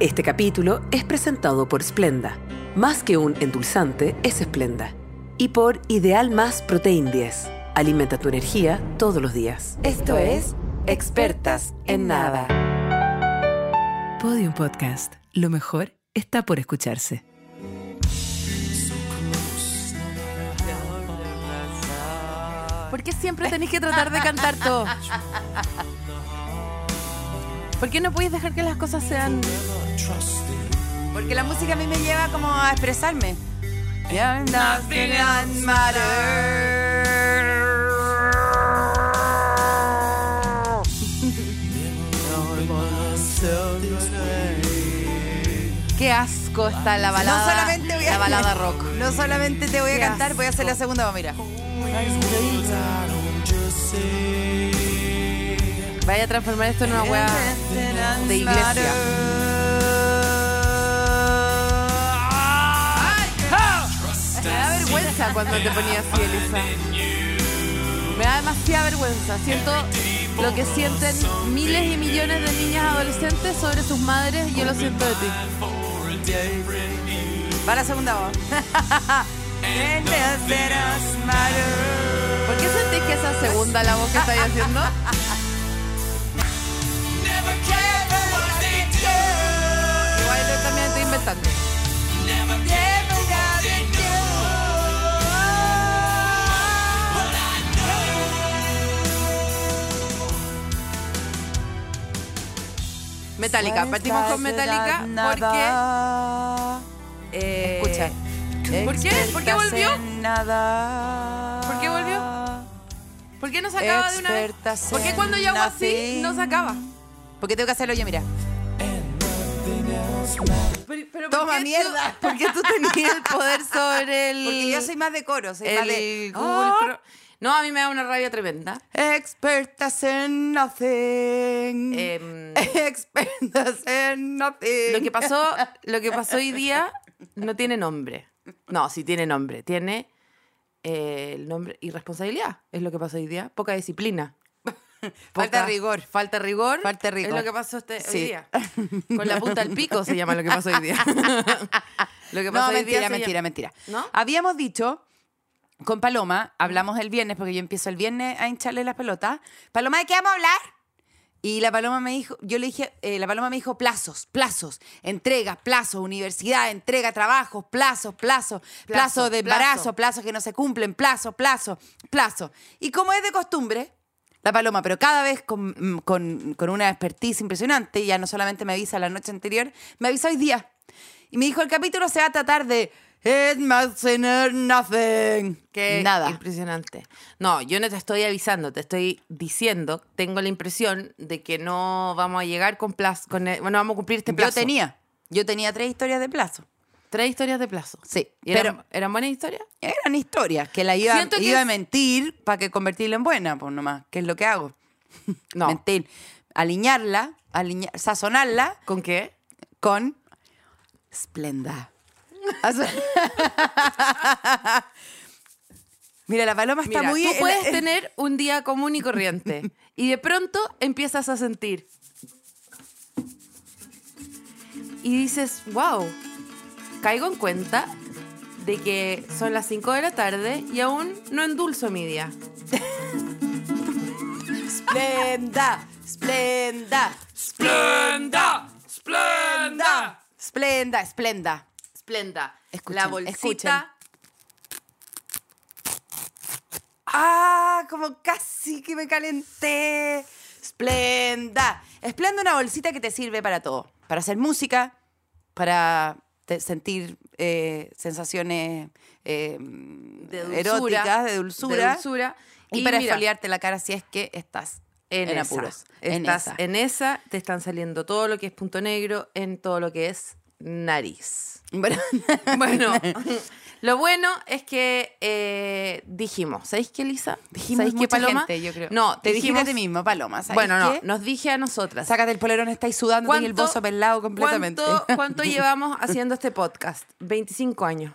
Este capítulo es presentado por Splenda. Más que un endulzante, es Splenda. Y por Ideal Más Protein 10. Alimenta tu energía todos los días. Esto es Expertas en Nada. Podium Podcast. Lo mejor está por escucharse. ¿Por qué siempre tenéis que tratar de cantar todo? ¿Por qué no podéis dejar que las cosas sean... Porque la música a mí me lleva como a expresarme. Yeah, nothing Qué asco está la balada. No solamente voy a- La balada rock. No solamente te voy a Qué cantar, voy a hacer la segunda, mira. Vaya a transformar esto en una weá de iglesia. Vergüenza cuando te ponías así, Elisa. Me da demasiada vergüenza. Siento lo que sienten miles y millones de niñas adolescentes sobre sus madres y yo lo siento de ti. Va la segunda voz. ¿Por qué sentís que esa segunda la voz que estáis haciendo? Igual yo también estoy inventando. Metallica, partimos con Metallica porque. eh, Escucha. ¿Por qué? ¿Por qué volvió? ¿Por qué volvió? ¿Por qué no se acaba de una vez? ¿Por qué cuando yo hago así no se acaba? Porque tengo que hacerlo yo, mira. Pero, pero Toma, ¿por mierda. Tú, ¿Por qué tú tenías el poder sobre el. Porque yo soy más de coro, soy más el de. Ah, Chrome? No, a mí me da una rabia tremenda. Expertas en nothing. Em, Expertas en nothing. lo que pasó, lo que pasó hoy día no tiene nombre. No, sí tiene nombre. Tiene eh, el nombre irresponsabilidad. Es lo que pasó hoy día. Poca disciplina. Falta Poca- rigor. Falta rigor. Falta rigor. Es lo que pasó este, Sí. hoy día. Con la punta al pico se llama lo que pasó hoy día. lo que pasó No, hoy mentira, día mentira, llama- mentira. ¿No? Habíamos dicho con Paloma, hablamos el viernes, porque yo empiezo el viernes a hincharle las pelotas. Paloma, ¿de qué vamos a hablar? Y la Paloma me dijo, yo le dije, eh, la Paloma me dijo plazos, plazos, entregas, plazos, universidad, entrega, trabajos, plazos, plazos, plazo, Plazo, de plazo. embarazo, plazos que no se cumplen, plazo, plazo, plazo. Y como es de costumbre, la Paloma, pero cada vez con, mm, con- con una expertise impresionante, ya no solamente me avisa la noche anterior, me avisa hoy día. Y me dijo, el capítulo se va a tratar de It must nothing. Qué Nada. impresionante. No, yo no te estoy avisando, te estoy diciendo, tengo la impresión de que no vamos a llegar con plazo, con el- bueno, vamos a cumplir este Yo plazo. tenía, yo tenía tres historias de plazo. tres historias de plazo. Sí, ¿Y pero eran, eran buenas historias? eran historias que la iba, que iba a mentir para que convertirla en buena, pues nomás, que es lo que hago. No. Mentir. Aliñarla, aliña- sazonarla ¿Con qué? con Splenda. Mira, la paloma está Mira, muy... tú puedes tener un día común y corriente y de pronto empiezas a sentir y dices, wow, caigo en cuenta de que son las 5 de la tarde y aún no endulzo mi día. Splenda, Splenda, ¡Splenda! ¡Splenda! Splenda, Splenda. Esplenda. Escuchen, la bolsita. escuchen. Ah, como casi que me calenté. Splenda. Splenda una bolsita que te sirve para todo. Para hacer música, para sentir eh, sensaciones eh, De dulzura. eróticas, de dulzura. De dulzura. Y, Y para exfoliarte la cara si es que estás en, en, esa. apuros. Estás esa. en esa, te están saliendo todo lo que es punto negro en todo lo que es nariz. Bueno, Bueno, lo bueno es que eh, dijimos, ¿sabéis qué, Lisa? dijimos ¿Sabéis qué, Paloma? gente, yo creo. No, te dijimos- a ti mismo, Paloma. ¿sabes Bueno, no, qué? nos dije a nosotras. Sácate el polerón, estáis sudando y el bozo pelado completamente. ¿cuánto, cuánto llevamos haciendo este podcast? 25 años.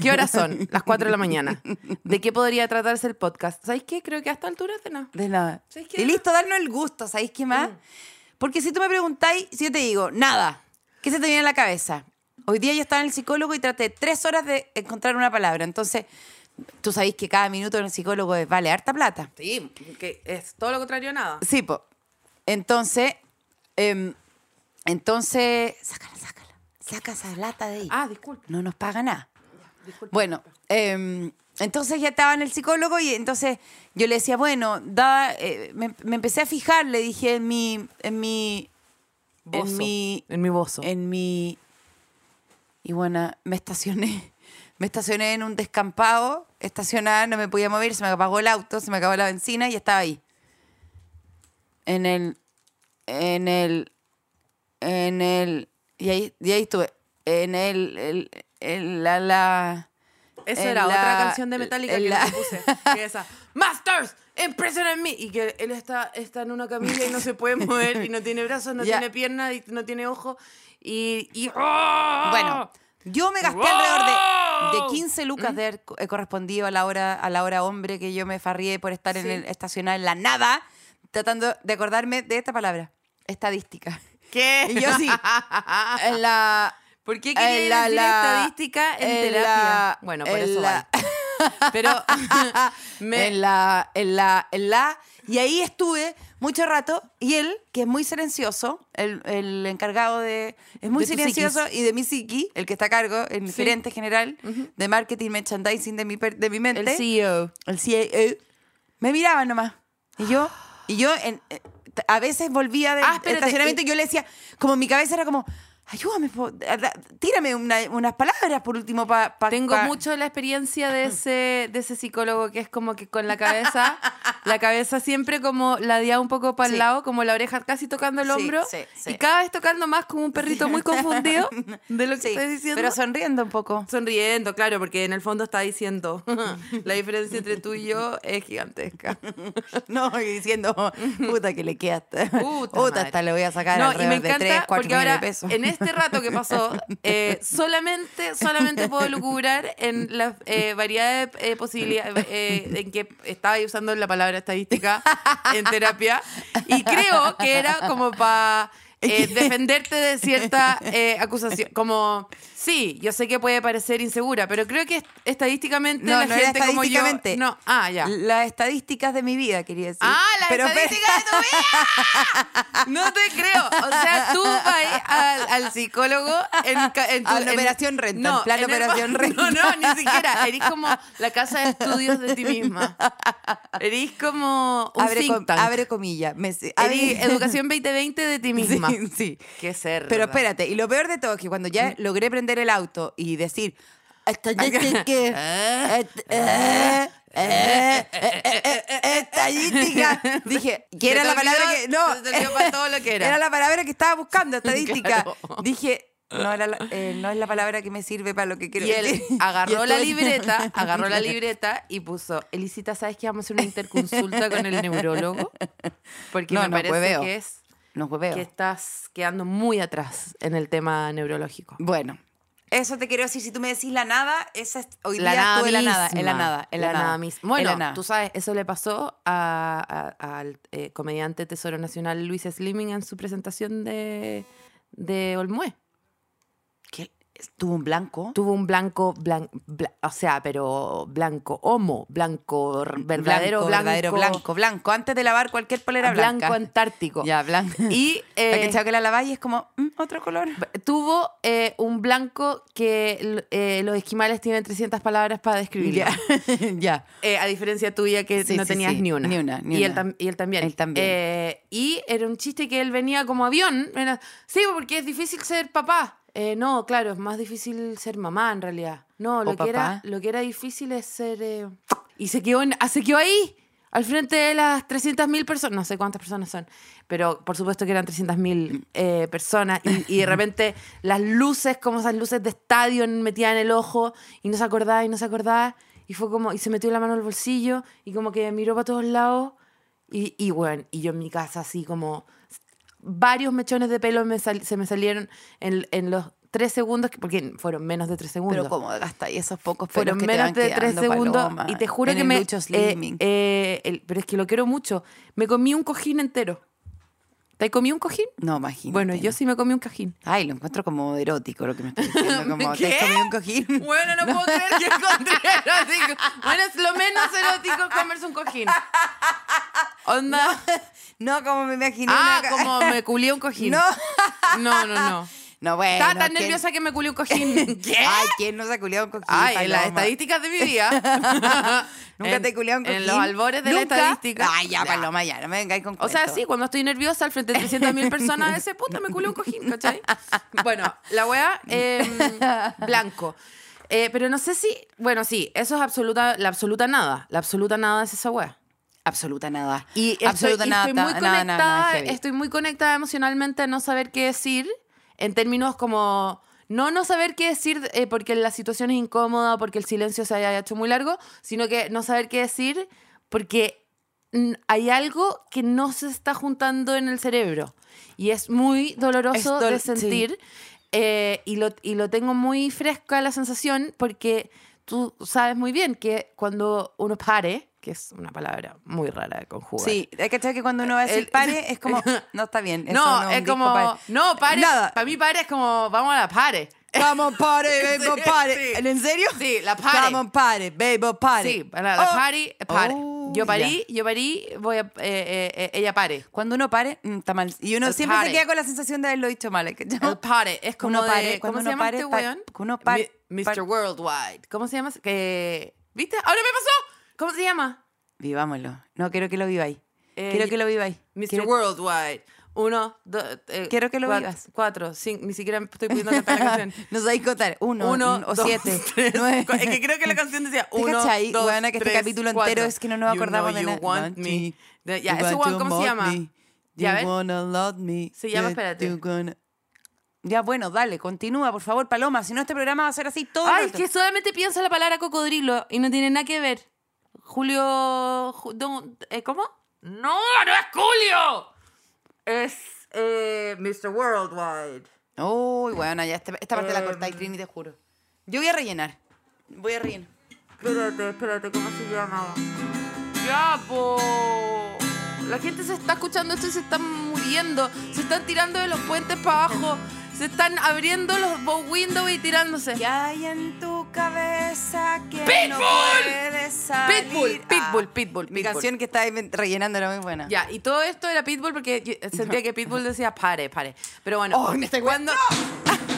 ¿Qué horas son? Las 4 de la mañana. ¿De qué podría tratarse el podcast? ¿Sabéis qué? Creo que a esta altura de nada. De nada. ¿Sabes qué? Y listo, darnos el gusto, ¿sabéis qué más? Porque si tú me preguntáis, si yo te digo, nada. ¿Qué se te viene a la cabeza? Hoy día yo estaba en el psicólogo y traté tres horas de encontrar una palabra. Entonces, tú sabéis que cada minuto en el psicólogo vale harta plata. Sí, que es todo lo contrario a nada. Sí, po. Entonces, em, entonces, sácala, sácala. Saca esa lata de ahí. Ah, disculpe. No nos paga nada. Bueno, em, entonces ya estaba en el psicólogo y entonces yo le decía, bueno, da, eh, me, me empecé a fijar, le dije en mi, en mi, Bozo. en mi, En mi bozo. en mi, y bueno, me estacioné, me estacioné en un descampado, estacionada, no me podía mover, se me apagó el auto, se me acabó la benzina y estaba ahí. En el, en el, en el, y ahí, y ahí estuve, en el, el, el- la, la, Eso era la- otra canción de Metallica que la- puse. Que esa, Masters, impresiona en mí. Y que él está, está en una camilla y no se puede mover y no tiene brazos, no tiene piernas y no tiene ojos. Y. y ¡oh! Bueno, yo me gasté alrededor de, de 15 lucas de haber eh, correspondido a la hora a la hora hombre que yo me farrié por estar en Sí. el estacionado en la nada, tratando de acordarme de esta palabra, estadística. ¿Qué? Y yo sí, en la ¿Por qué quería en la- estadística en, en terapia? la- bueno, por en eso la-. Pero me- en la en la en la. Y ahí estuve mucho rato. Y él que es muy silencioso el, el encargado de es muy De silencioso y de mi psiqui el que está a cargo el Sí. gerente general de marketing merchandising de mi de mi mente. El CEO. el CEO, me miraba nomás. Y yo, y yo en- eh, a veces volvía del Ah, espérate, estacionamiento y y- yo le decía, como mi cabeza era como, ayúdame, tírame una- unas palabras por último para... Tengo mucho la experiencia de ese, de ese psicólogo que es como que con la cabeza, la cabeza siempre como ladeada un poco para el Sí. lado, como la oreja casi tocando el hombro. sí, sí. Y cada vez tocando más como un perrito muy confundido de lo que estoy diciendo. pero sonriendo un poco. Sonriendo, claro, porque en el fondo está diciendo la diferencia entre tú y yo es gigantesca. No, y diciendo, puta que le quedaste. Puta Puta, hasta le voy a sacar No, y alrededor de encanta 3, 4 porque millones de pesos. en este rato que pasó, eh, solamente, solamente puedo lucubrar en la eh, variedad de eh, posibilidades eh, en que estaba usando la palabra estadística en terapia. Y creo que era como para defenderte de cierta acusación. Como, sí, yo sé que puede parecer insegura, pero creo que est- estadísticamente No, la no era gente como yo... No, ah, ya. Las estadísticas de mi vida, quería decir. Ah, la Pero- estadística de tu vida. No te creo. O sea, tú vas al, al psicólogo en, tu, A la en- operación renta, en plan el- operación renta. No, no, ni siquiera. Eres como la casa de estudios de ti misma. Eres como un abre, think com- tank. abre comillas. Educación 2020 de ti misma. Sí, sí. Qué ser. Pero espérate, y lo peor de todo es que cuando ya logré prender el auto y decir, estadística, est- eh, eh, eh, eh, eh, estadística, dije, que era la palabra que, no, se te olvidó para todo lo que era. la palabra que estaba buscando, estadística. Claro. Dije, no, era la- eh, no es la palabra que me sirve para lo que quiero Y él decir. agarró Y la libreta, agarró la libreta y puso, Elisita, ¿sabes que vamos a hacer una interconsulta con el neurólogo? Porque No, me no, parece hueveo. que es No que estás quedando muy atrás en el tema neurológico. Bueno, eso te quiero decir. Si tú me decís la nada, esa es, hoy La día nada en la nada, misma. en la nada, en la, nada. misma. en Bueno, nada. tú sabes, eso le pasó al eh, comediante Tesoro Nacional Luis Slimming en su presentación de, de Olmué. Tuvo un blanco. Tuvo un blanco, blan- bla- o sea, pero blanco, homo, blanco, verdadero blanco, verdadero blanco, blanco. Antes de lavar cualquier polera blanco blanca. antártico. Ya, blanco. Y eh, que que la laváis es como mm, otro color. tuvo eh, un blanco que eh, los esquimales tienen 300 palabras para describirlo. Ya, ya. Eh, a diferencia tuya que Sí, no sí, tenías sí. ni una. Ni una, ni y, Él una. tam- y él también. Él también. Eh, y era un chiste que él venía como avión. Era, sí, porque es difícil ser papá. Eh, no, claro, es más difícil ser mamá en realidad. No, lo, que era, lo que era difícil es ser... eh, Y se quedó, en- ah, se quedó ahí, al frente de las 300.000 personas. No sé cuántas personas son, pero por supuesto que eran 300.000 eh, personas. Y, y de repente las luces, como esas luces de estadio, metían en el ojo y no se acordaba y no se acordaba. Y fue como, y se metió la mano al bolsillo y como que miró para todos lados. Y, y bueno, y yo en mi casa así como varios mechones de pelo me sal- se me salieron en, en los tres segundos, que- porque fueron menos de tres segundos. Pero cómo gastáis esos pocos pelos fueron que te menos van de tres segundos. Paloma, y te juro que me. Eh, eh, el- pero es que lo quiero mucho. Me comí un cojín entero. ¿Te comí un cojín? No, imagínate. Bueno, yo sí me comí un cojín. Ay, lo encuentro como erótico lo que me estás diciendo. Como, ¿te ¿Qué? has comido un cojín? Bueno, no puedo creer que encontré erótico. Bueno, es lo menos erótico comerse un cojín. Onda. No, como me imaginé. Ah, una- como me culié un cojín. No. No, no, no. No, bueno. Estaba tan ¿quién- nerviosa que me culié un cojín. ¿Qué? Ay, ¿quién no se ha culiado un cojín? Ay, en las estadísticas de mi vida. ¿Nunca En- te he culiado un cojín? En los albores de ¿Nunca? la estadística. Ay, ya, Paloma, ya, no me vengáis con O sea, sí, cuando estoy nerviosa al frente de 300.000 personas, ese puta me culió un cojín, ¿cachai? Bueno, la wea, eh, blanco. Eh, pero no sé si, bueno, sí, eso es absoluta, la absoluta nada. La absoluta nada es esa wea. Absoluta nada. Y estoy, Absoluta y nada. estoy muy ta- nada, conectada, nada, nada heavy. estoy muy conectada emocionalmente a no saber qué decir en términos como no no saber qué decir eh, porque la situación es incómoda, porque el silencio se haya hecho muy largo, sino que no saber qué decir porque mm, hay algo que no se está juntando en el cerebro. Y es muy doloroso Es dol- de sentir eh, y, lo, y lo tengo muy fresca la sensación porque tú sabes muy bien que cuando uno pare, que es una palabra muy rara de conjugar. Sí, hay que saber que cuando uno va a decir El- pare es como, no está bien. No, no es como. pare. No, pare. Nada. Para mí, pare es como. Vamos a la pare. Vamos, pare, Sí, baby, pare. sí. ¿En serio? Sí, la pare. Vamos, pare, baby, pare. Sí, para la Oh. party, pare. Oh, yo parí, yo parí, voy a. eh, eh, eh, ella pare. Cuando uno pare, mm, está mal. Y uno El siempre pare. se queda con la sensación de haberlo dicho mal. ¿eh? El pare es como. Uno de- pare, ¿Cómo cuando se uno llama pare, este weón? uno pare- Mi- Mr. Worldwide. ¿Cómo se llama? Que, ¿Viste? ¡Ahora me pasó! ¿Cómo se llama? Vivámoslo. No, quiero que lo viváis. Eh, quiero que lo viváis. Mr. Quiero- Worldwide. Uno, dos. eh, Quiero que lo cuat- vivas. Cuatro, cinco. Ni siquiera estoy pudiendo cantar la canción. No sabéis contar. Uno, Uno, o dos, siete. tres, nueve. Es que creo que la canción decía ¿Te uno, cachai, dos, weona, que este tres, capítulo cuatro. entero es que no nos You acordamos know de you nada? want me. De- Ya, You ese ¿cómo se llama? me. Ya, You ver. wanna love me. Se llama, espérate. you gonna- Ya, bueno, dale, continúa, por favor, Paloma. Si no, este programa va a ser así todo el Ay, rato. que solamente piensa la palabra cocodrilo y no tiene nada que ver. Julio. Ju- eh, ¿Cómo? No, no es Julio. Es eh, Mr. Worldwide. Uy, bueno, ya este- esta parte la Em. cortáis, Trini, te juro. Yo voy a rellenar. Voy a rellenar. Espérate, espérate, ¿cómo se llama? Ya, po. La gente se está escuchando esto y se están muriendo. Se están tirando de los puentes para abajo. Se están abriendo los bow windows y tirándose. ¿Qué hay en tu cabeza que no ¡Pitbull! puede salir? Pitbull, Pitbull, Ah, Pitbull, Mi Pitbull. canción que estaba rellenando era muy buena. Ya, y todo esto era Pitbull porque yo sentía que Pitbull decía pare, pare. Pero bueno, Oh, me cuando.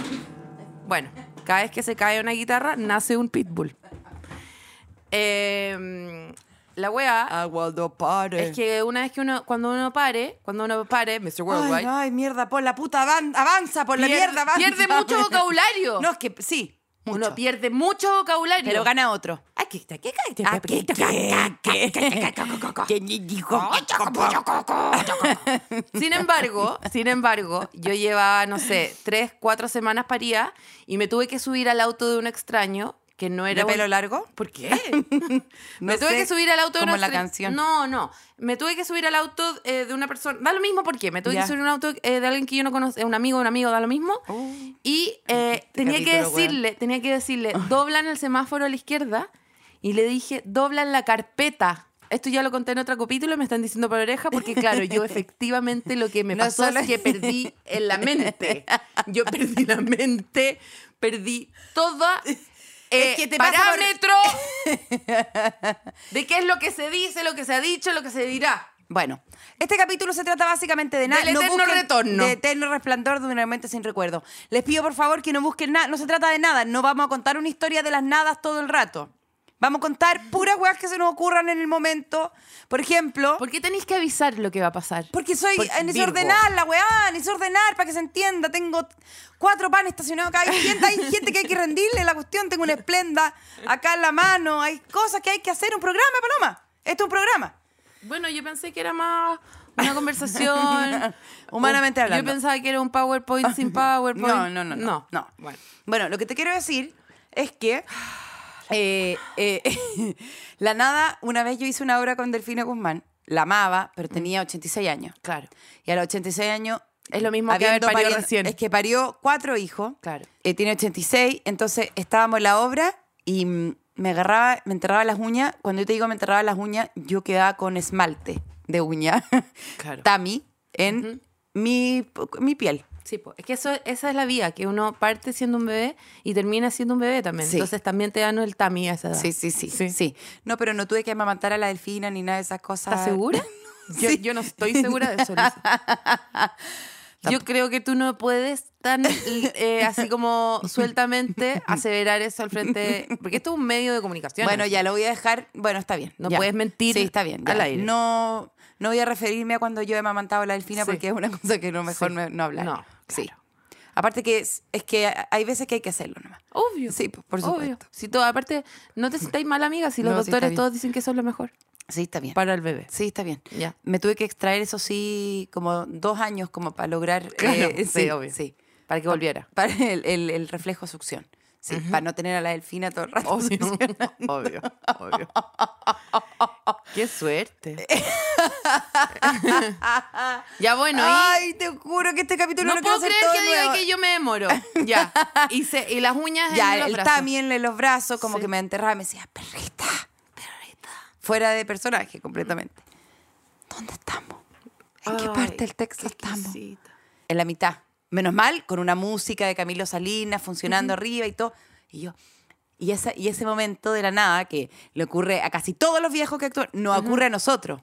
bueno, cada vez que se cae una guitarra, nace un Pitbull. Eh, la wea Agualdo pare. es que una vez que uno, cuando uno pare, cuando uno pare, Mr. Worldwide, Ay, ay, mierda, por la puta, avan- avanza, por la mierda, avanza. pierde mucho vocabulario. No, es que sí, uno mucho. pierde mucho vocabulario. pero gana otro. Aquí está, ¿qué Ah, ¿qué, qué, qué? ¿Quién dijo? Sin embargo, sin embargo, yo llevaba, no sé, tres, cuatro semanas paría y me tuve que subir al auto de un extraño que no era ¿De pelo largo? ¿Por qué? No me tuve sé, que subir al auto de como una la canción. No, no. Me tuve que subir al auto eh, de una persona. Da lo mismo por qué. Me tuve que subir un auto eh, de alguien que yo no conozco, un amigo, un amigo, da lo mismo. Uh. y eh, tenía que decirle, tenía que decirle, dobla en el semáforo a la izquierda. Y le dije, dobla en la carpeta. Esto ya lo conté en otro capítulo y me están diciendo por oreja porque, claro, yo efectivamente lo que me No pasó solo- es que perdí en la mente. Yo perdí la mente, perdí toda eh, que te pasa por- parámetro de qué es lo que se dice, lo que se ha dicho, lo que se dirá. Bueno, este capítulo se trata básicamente de nada. Del eterno retorno. De eterno resplandor de una mente sin recuerdo. Les pido por favor que no busquen nada. No se trata de nada. No vamos a contar una historia de las nadas todo el rato. Vamos a contar puras weas que se nos ocurran en el momento. Por ejemplo, ¿Por qué tenéis que avisar lo que va a pasar? porque soy Porque eh, Virgo. desordenar la weá, desordenar para que se entienda. Tengo cuatro panes estacionados acá. Hay gente, hay gente que hay que rendirle la cuestión. Tengo una esplenda acá en la mano. Hay cosas que hay que hacer. Un programa, Paloma. Esto es un programa. Bueno, yo pensé que era más una conversación. Humanamente Un- hablando. Yo pensaba que era un PowerPoint sin PowerPoint. No, no, no, no. no. Bueno. Bueno, lo que te quiero decir es que eh, eh, la nada, una vez yo hice una obra con Delfina Guzmán, la amaba, pero tenía 86 años. Claro. Y a los 86 años... Es lo mismo que haber parido- recién. Es que parió cuatro hijos. Claro. Eh, tiene 86, entonces estábamos en la obra y mm, me agarraba, me enterraba las uñas. Cuando yo te digo me enterraba las uñas, yo quedaba con esmalte de uña. Claro. Tami en mi, mi piel. Sí, po. es que eso, esa es la vía, que uno parte siendo un bebé y termina siendo un bebé también. Sí. Entonces también te dan el tami a esa edad. Sí, sí, sí, sí, No, pero no tuve que amamantar a la delfina ni nada de esas cosas. ¿Estás segura? Yo, Sí. yo no estoy segura de eso. Yo creo que tú no puedes tan eh, así como sueltamente aseverar eso al frente, porque esto es un medio de comunicación. Bueno, ya lo voy a dejar. Bueno, está bien. No ya. puedes mentir Sí, está bien. al aire. No, no voy a referirme a cuando yo he amamantado a la delfina Sí. porque es una cosa que no mejor Sí. no, no hablar. No, Sí. Aparte que es, es que hay veces que hay que hacerlo nomás. Obvio. Sí, por Obvio. supuesto. Si todo, aparte, no te sientáis mal amiga si los No, sí, doctores todos dicen que eso es lo mejor Sí, está bien. para el bebé. Sí, está bien. Ya. Me tuve que extraer, eso sí, como dos años como para lograr... Claro, eh, sí, obvio. Sí. Para que volviera. Para el, el- el reflejo succión. Sí, para no tener a la delfina todo el rato. Obvio, obvio, obvio. Qué suerte. ya bueno, y Ay, te juro que este capítulo no lo puedo creer hacer que todo diga que yo me demoro. Ya. Y, se- y las uñas en Ya, los el brazos. también en los brazos, como Sí. que me enterraba y me decía, perrita, perrita. Fuera de personaje completamente. ¿Dónde estamos? ¿En qué Ay, parte del texto estamos? En la mitad. Menos mal, con una música de Camilo Salinas funcionando arriba y todo. Y yo, y, esa, y ese momento de la nada que le ocurre a casi todos los viejos que actúan, nos ocurre a nosotros.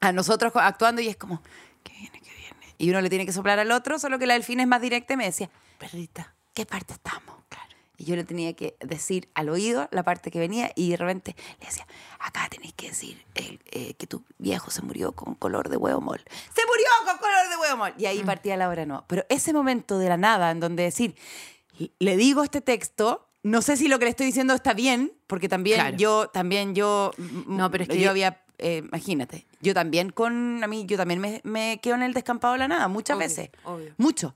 A nosotros actuando y es como, que viene, que viene. Y uno le tiene que soplar al otro, solo que la delfina es más directa y me decía, perrita, ¿qué parte estamos? Claro. Y yo le tenía que decir al oído la parte que venía y de repente le decía, acá tenéis que decir el, eh, que tu viejo se murió con color de huevo mol. ¡Se murió con color de huevo mol! Y ahí partía la hora no. Pero ese momento de la nada en donde decir, le digo este texto, no sé si lo que le estoy diciendo está bien, porque también Claro. yo, también yo, No, pero es que- yo había, eh, imagínate, yo también con, a mí, yo también me, me quedo en el descampado de la nada, muchas Obvio, veces, obvio. mucho.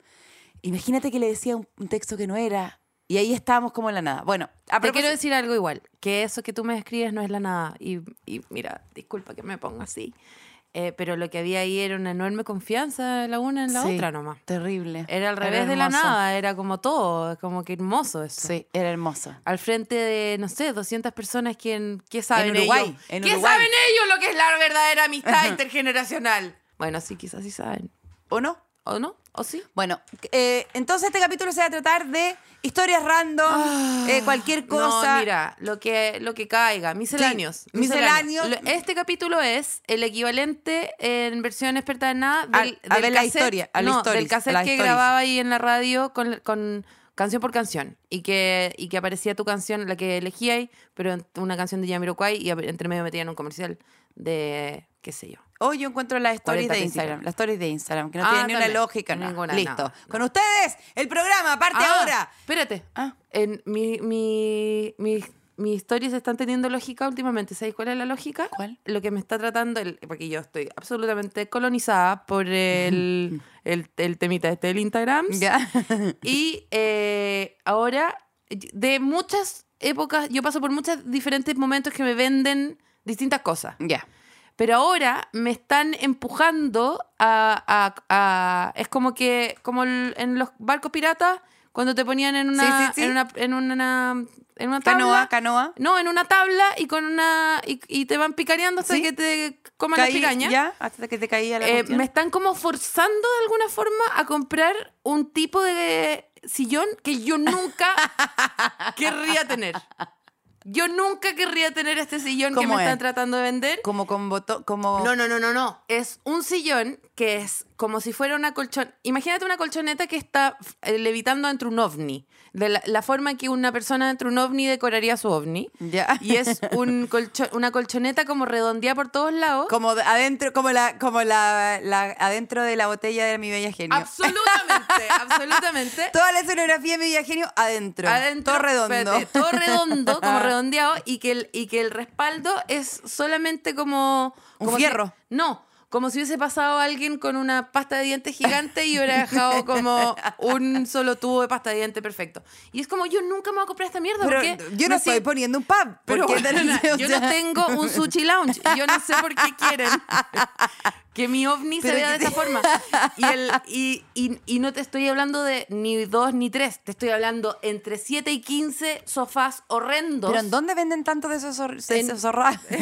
Imagínate que le decía un, un texto que no era, y ahí estábamos como en la nada. Bueno, a Te quiero decir algo igual, que eso que tú me escribes no es la nada. Y, y mira, disculpa que me ponga así, eh, pero lo que había ahí era una enorme confianza la una en la Sí, otra nomás. Terrible. Era al revés de la nada, era como todo, como que hermoso eso. Sí, era hermoso. Al frente de, no sé, 200 personas, ¿quién, ¿qué saben Uruguay, ellos? en ¿Qué Uruguay. saben ellos lo que es la verdadera amistad intergeneracional? Bueno, sí, quizás sí saben. ¿O no? ¿O no? ¿O sí? Bueno, eh, entonces este capítulo se va a tratar de historias random, eh, cualquier cosa. Ah, No, mira, lo que, lo que caiga, misceláneos. Sí, misceláneos. Este capítulo es el equivalente en versión experta en nada del, a del ver la historia, a la no, stories, del cassette que stories. grababa ahí en la radio con, con canción por canción y que, y que aparecía tu canción, la que elegía ahí, pero una canción de Jamiroquai y entre medio metían un comercial de qué sé yo. Hoy yo encuentro las stories 40 de Instagram, las stories de Instagram, que no Ah, tienen ni una lógica. no. Ninguna, Listo. nada, Con ustedes, el programa, parte Ah, ahora. Espérate. Ah. En mi, mi, mi, mis historias están teniendo lógica últimamente. ¿Sabéis cuál es la lógica? ¿Cuál? Lo que me está tratando, el- porque yo estoy absolutamente colonizada por el, el, el temita este del Instagram. Ya. Y eh, ahora, de muchas épocas, yo paso por muchos diferentes momentos que me venden distintas cosas. ya. Pero ahora me están empujando a, a- a- es como que como en los barcos piratas cuando te ponían en una Sí, sí, sí. en una en una en una tabla. Canoa, canoa. no en una tabla y con una y, y te van picareando hasta que te coman la piraña Ya, hasta que te caía la Eh, me están como forzando de alguna forma a comprar un tipo de sillón que yo nunca querría tener yo nunca querría tener este sillón que ¿Cómo me es? están tratando de vender Como con botón, como... no, no, no, no, no. Es un sillón que es como si fuera una colchón. Imagínate una colchoneta que está eh, levitando entre un ovni. De la, la forma en que una persona dentro de un ovni decoraría su ovni. Ya. Y es un colcho- una colchoneta como redondeada por todos lados. Como de- adentro, como la, como la, la- adentro de la botella de mi bella genio. Absolutamente, absolutamente. Toda la escenografía de mi bella genio adentro. Adentro, Todo redondo. espérate, todo redondo, como redondeado, y que el, y que el respaldo es solamente como. Un como si- fierro. no, como si hubiese pasado alguien con una pasta de dientes gigante y hubiera dejado como un solo tubo de pasta de diente perfecto. Y es como, yo nunca me voy a comprar esta mierda. Pero porque yo no estoy poniendo un pub. pero bueno, o yo sea, no tengo un sushi lounge. Yo no sé por qué quieren que mi ovni se Pero vea que de esa te- forma. Y, el, y, y- y no te estoy hablando de ni dos ni tres. Te estoy hablando entre 7 y 15 sofás horrendos. ¿Pero en dónde venden tanto de esos, zor- de esos zorral? De.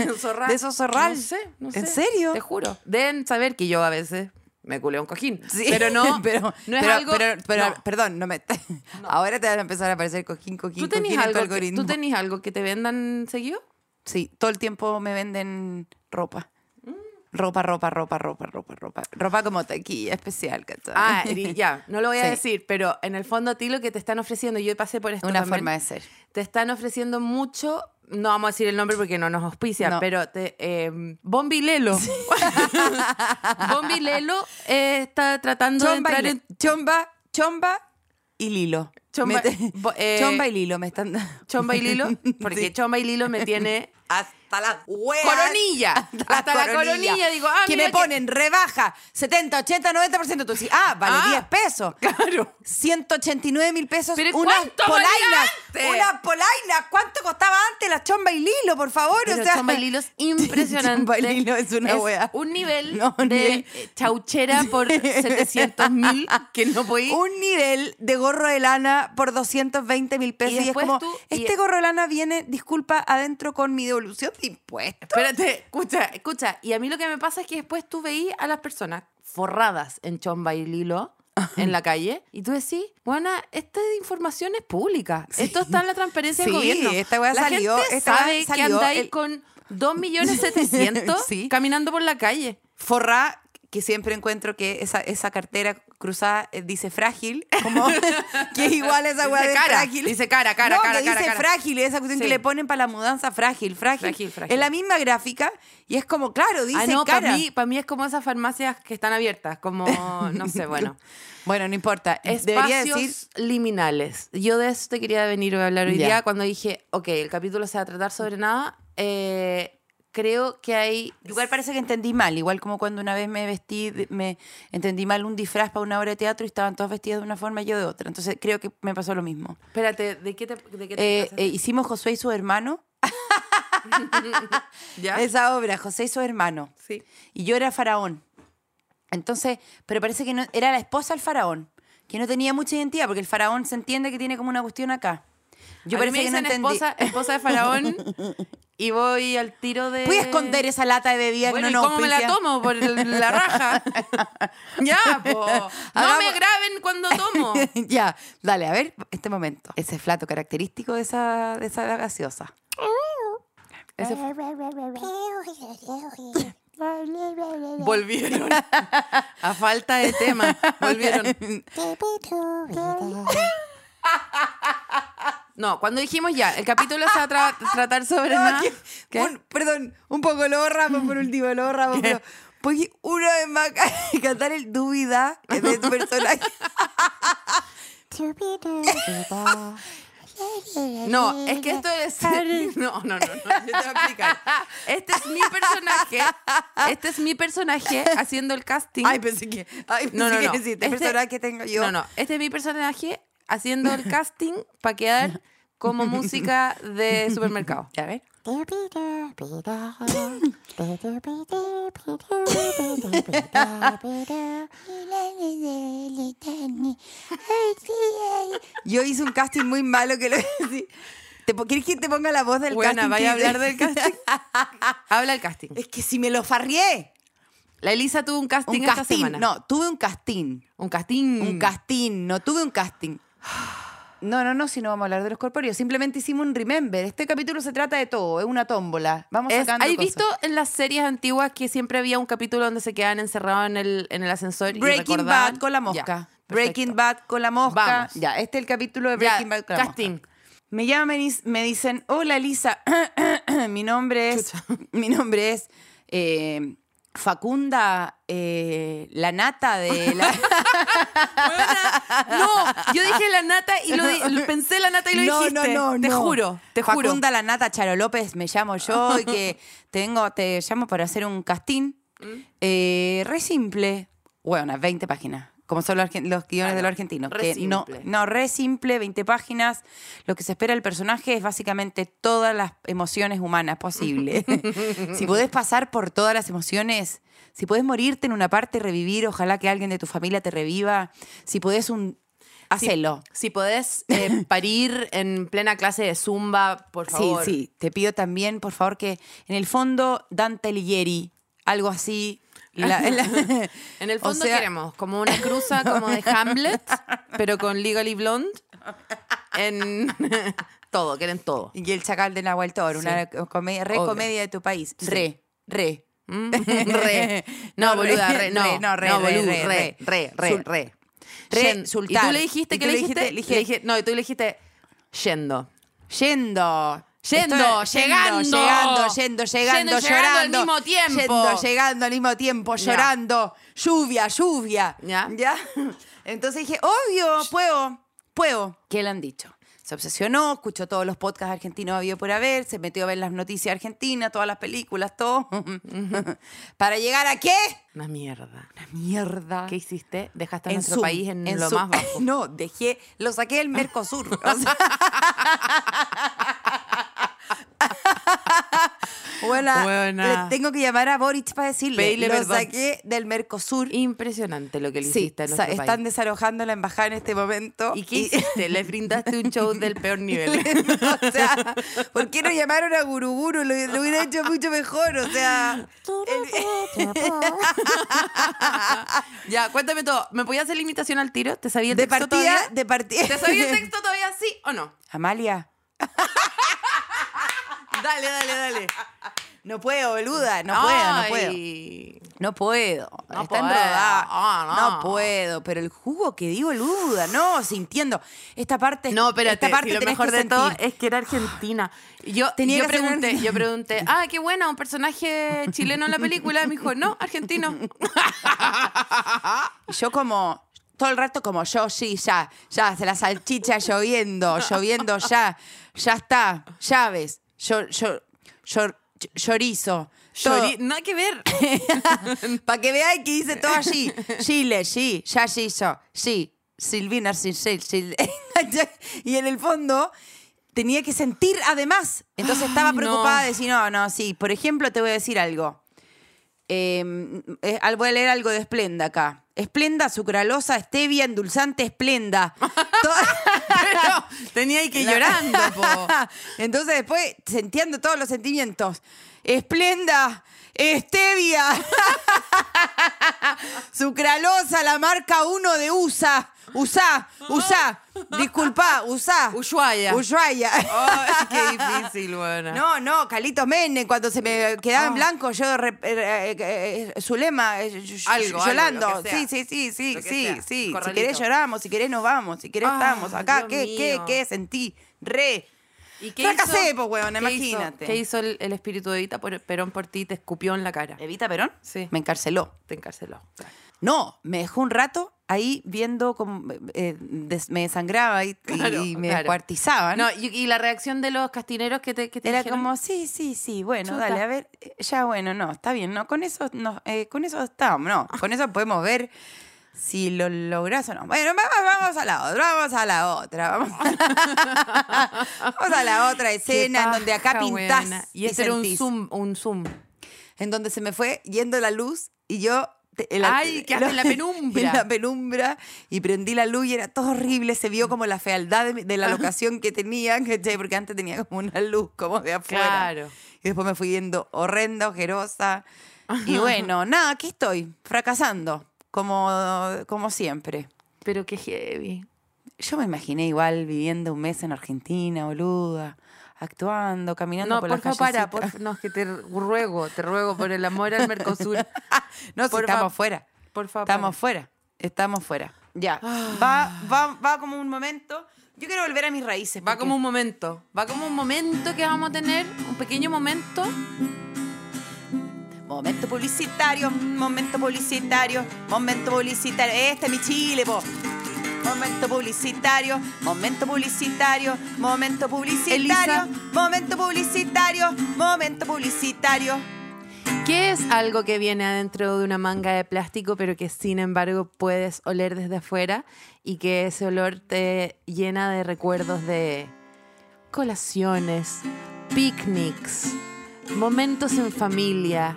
No sé, no sé. ¿En serio? Te juro. Deben saber que yo a veces me culé un cojín. Sí, pero no, pero, no es pero- algo... pero- pero- no. perdón, no me. Ahora te van a empezar a aparecer cojín, cojín, ¿Tú tenés, cojín en tu algo que, algoritmo. ¿Tú tenés algo que te vendan seguido? Sí, todo el tiempo me venden ropa. Ropa, ropa, ropa, ropa, ropa, ropa. Ropa como taquilla especial, ¿cachai? Ah, ya, no lo voy a Sí. decir, pero en el fondo a ti lo que te están ofreciendo, yo pasé por esto Una también, forma de ser. te están ofreciendo mucho, no vamos a decir el nombre porque no nos auspicia, No. pero te, eh, Bombi Lelo. Bombi Lelo eh, está tratando Chomba, de entrar en... chomba, chomba y Lilo. Chomba- te- eh, chomba y Lilo me están Chomba y Lilo, porque Sí. Chomba y Lilo me tiene hasta la hueá. coronilla. Hasta la coronilla. Digo, ah, que me ponen rebaja 70, 80, 90%. Tú dices, ah, vale Ah, 10 pesos. Claro. 189 mil pesos. Pero unas ¿cuánto valía polainas. Unas polainas. ¿Cuánto costaba antes la chomba y Lilo, por favor? Pero o sea, Chomba y Lilo es impresionante. Chomba y Lilo es una wea. Un nivel No, de nivel. chauchera por 700 mil que no podí. un nivel de gorro de lana por 220 mil pesos. Y Y, es como, tú- y- este gorro de lana viene, disculpa, adentro con mi devolución de impuestos. Espérate, escucha, escucha. Y a mí lo que me pasa es que después tú veís a las personas forradas en chomba y lilo en la calle y tú decís, bueno, esta información es pública. Esto está en la transparencia del Sí, gobierno. esta weá salió- gente esta sabe que salió andáis el- con 2.700.000 Sí. caminando por la calle. Forra, que siempre encuentro que esa, esa cartera cruzada eh, dice frágil, como que es igual a esa weá de cara, frágil. dice cara, cara, no, cara, que cara, dice cara. frágil, esa cuestión Sí. que le ponen para la mudanza frágil, frágil. Frágil, frágil. Es la misma gráfica y es como, claro, dice ah, no, cara. para mí, para mí es como esas farmacias que están abiertas, como, no sé, bueno. Bueno, no importa. Espacios decir liminales. Yo de eso te quería venir a hablar hoy Ya. día cuando dije, ok, el capítulo se va a tratar sobre nada. eh, creo que hay... Igual parece que entendí mal, igual como cuando una vez me vestí, me entendí mal un disfraz para una obra de teatro y estaban todos vestidos de una forma y yo de otra. Entonces creo que me pasó lo mismo. Espérate, ¿de qué te, de qué te Eh, eh, hicimos Josué y su hermano, ¿Ya? esa obra, José y su hermano. Sí. Y yo era faraón. Entonces, pero parece que no, era la esposa del faraón, que no tenía mucha identidad, porque el faraón se entiende que tiene como una cuestión acá. Yo A mí me que no dicen esposa, esposa de faraón y voy al tiro de... Voy a esconder esa lata de bebida Bueno, que ¿y no nos cómo me la tomo? Por la raja. ya, po. No Hagamos- me graben cuando tomo. ya, dale, a ver, este momento. Ese flato característico de esa, de esa gaseosa. Ese Volvieron. A falta de tema. Volvieron. No, cuando dijimos ya, el capítulo se va a tra- tratar sobre No, nada. que- ¿Qué? un- perdón, un poco lo borramos por último, lo borramos, pero porque una vez más cantar el dúvida de tu personaje. No, es que esto es. No, no, no, no. Yo te voy a explicar. Este es mi personaje. Este es mi personaje haciendo el casting. Ay, pensé que. Ay, pensé No, no, que no. deciste, Este- personaje que tengo yo. No, no. Este es mi personaje haciendo el casting para quedar como música de supermercado. A ver. Yo hice un casting muy malo que lo sí. ¿Te, ¿Quieres que te ponga la voz del Buena, casting? vaya a hice? hablar del casting. Habla del casting. Es que si me lo farrié. La Elisa tuvo un casting Un esta casting. semana. No, tuve un casting. Un casting. Un casting. No tuve un casting. No, no, no, si no vamos a hablar de los corpóreos. Simplemente hicimos un remember. Este capítulo se trata de todo, es una tómbola. Vamos Es- sacando ¿Has cosas. visto en las series antiguas que siempre había un capítulo donde se quedaban encerrados en el, en el ascensor y Breaking recordaban? Bad con la mosca. Breaking Bad con la mosca. Vamos. Ya, este es el capítulo de Ya, Breaking Bad con la casting. mosca. Me llaman y me dicen, hola Elisa, mi nombre es, mi nombre es eh, Facunda eh, La Nata de la... No, yo dije la nata y lo, lo- pensé la nata y lo no, dijiste. no, no, Te no. juro, te juro. Facunda La Nata Charo López me llamo yo y que tengo, te llamo para hacer un casting. Mm. Eh, re simple. Bueno, unas 20 páginas. Como son los, guiones Ah, de no. los argentinos. Re que no, simple. no, re simple, 20 páginas. Lo que se espera del personaje es básicamente todas las emociones humanas posibles. si podés pasar por todas las emociones, si podés morirte en una parte y revivir, ojalá que alguien de tu familia te reviva. Si podés un... Hacelo. Si podés eh, parir en plena clase de zumba, por favor. Sí, sí. Te pido también, por favor, que en el fondo Dante Alighieri, algo así. La- la- En el o fondo sea, queremos como una cruza como de Hamlet, pero con Legally Blonde. En todo, quieren todo. Y el chacal de Nahuel Toro, una comedia, re Obvio. comedia de tu país. Re, re. Mm, Re. No, No, boluda, re, re. No, re, no, re, no, re, boludo, re, re, re, re, Sul- re. re, sultán. Y tú le dijiste, Y ¿qué tú le dijiste? Le dije- no, y tú le dijiste yendo. Yendo. Yendo, Estoy- llegando. Llegando, yendo, llegando, Yendo, llegando llorando. al mismo tiempo. Yendo, llegando al mismo tiempo, llorando. Lluvia, lluvia. Ya. ¿Ya? Entonces dije, obvio, puedo, puedo. ¿Qué le han dicho? Se obsesionó, escuchó todos los podcasts argentinos había por haber, se metió a ver las noticias argentinas, todas las películas, todo. ¿Para llegar a qué? Una mierda. Mierda. ¿Qué hiciste? Dejaste a En nuestro Zoom, país en, en lo más bajo. No, dejé, lo saqué del Mercosur. O sea- Buena, Buena. le tengo que llamar a Boric para decirle. Pedile lo perdón. saqué del Mercosur. Impresionante lo que le Sí, hiciste a están desalojando la embajada en este momento. ¿Y qué hiciste? Le brindaste un show del peor nivel. o sea, ¿por qué no llamaron a Guruguru? Lo, lo hubiera hecho mucho mejor, o sea... el- ya, cuéntame todo. ¿Me podías hacer la imitación al tiro? ¿Te sabía el de texto partida, todavía? de partida... ¿Te sabía el texto todavía sí o no? Amalia, Dale, dale, dale. no puedo, boluda, no puedo, no puedo. No puedo. No está puedo. enrodada. Ah, no. no. puedo. Pero el jugo que digo, boluda, no, sintiendo. Esta parte. No, pero esta parte lo tenés mejor de todo es que era argentina. Yo, Tenía yo que ser pregunté, yo pregunté, ah, qué buena, un personaje chileno en la película. Me dijo, no, argentino. Y yo como. Todo el rato como yo, sí, ya, ya, se la salchicha lloviendo, lloviendo ya, ya está, llaves, yo, yo, yo, todo. Llori- Nada que ver. Para que veáis que dice todo allí. Chile, sí, ya se hizo, sí. Silvina, sí, sí. Y en el fondo tenía que sentir además. Entonces estaba preocupada no. de decir, no, no, sí. Por ejemplo, te voy a decir algo. Eh, eh, al- voy a leer algo de Esplenda acá. Esplenda, sucralosa, stevia, endulzante, esplenda. Pero tenía ahí que La- llorando, po. Entonces después, sintiendo todos los sentimientos. Esplenda, Stevia, Sucralosa, la marca 1 de USA. USA, USA. Disculpa, USA. Ushuaia. Ushuaia. Ay, qué difícil, buena. No, no, Calito Menem, cuando se me quedaba en Ah. blanco, yo, eh, eh, eh, Zulema, eh, Algo, llorando. algo, sí, sí, sí, sí, sí, sea, sí. Si querés lloramos, si querés nos vamos, si querés Ah, estamos acá. Dios ¿Qué, qué, qué sentí? Re. ¿Y qué Fracasé, pues, weón, ¿Qué hizo? imagínate. ¿Qué hizo el, el espíritu de Evita por- Perón por ti? Te escupió en la cara. ¿Evita Perón? Sí. Me encarceló. Te encarceló. No, me dejó un rato ahí viendo como eh, des- me desangraba y, y- Claro, y me claro. descuartizaban. No, y, y la reacción de los castineros que te, que te Era dijeron? como, sí, sí, sí, bueno, Chuta. dale, a ver, eh, ya bueno, no, está bien, no, con eso, no, eh, con eso estamos, no, con eso podemos ver si lo logras o no. Bueno, vamos, vamos a la otra, vamos a la otra, vamos a la, vamos a la otra escena en donde acá pintás buena. Y este era un zoom, un zoom. en donde se me fue yendo la luz y yo... la- Ay, quedaste en la penumbra. En la penumbra y prendí la luz y era todo horrible. Se vio como la fealdad de, la locación que tenía, ¿cachai? porque antes tenía como una luz como de afuera. Claro. Y después me fui viendo horrenda, ojerosa. Y bueno, nada, aquí estoy, fracasando, como, como siempre. Pero qué heavy. Yo me imaginé igual viviendo un mes en Argentina, boluda, actuando, caminando No, por, por las favor, para. callecitas. por- no, es que te ruego, te ruego por el amor al Mercosur. No, si estamos fuera. por favor. Estamos fuera. Estamos fuera. Ya. Va, va, va como un momento. Yo quiero volver a mis raíces. Va porque- como un momento. Va como un momento que vamos a tener, un pequeño momento. Momento publicitario, momento publicitario, momento publicitario. Este es mi Chile, po. Momento publicitario, momento publicitario, momento publicitario, Elisa. momento publicitario, momento publicitario. ¿Qué es algo que viene adentro de una manga de plástico, pero que sin embargo puedes oler desde afuera y que ese olor te llena de recuerdos de colaciones, picnics, momentos en familia,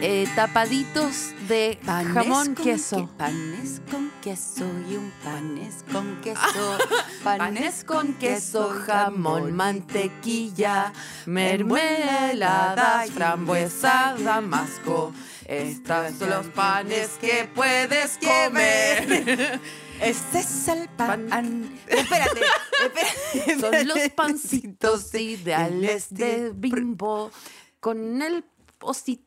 eh, tapaditos de jamón, con queso? que- panes con queso y un panes con queso. Panes con queso, jamón, mantequilla, mermeladas, frambuesa, damasco, Estos son los panes que puedes comer. Este es el pan. Espérate, espérate. Son los pancitos ideales de bimbo con el osito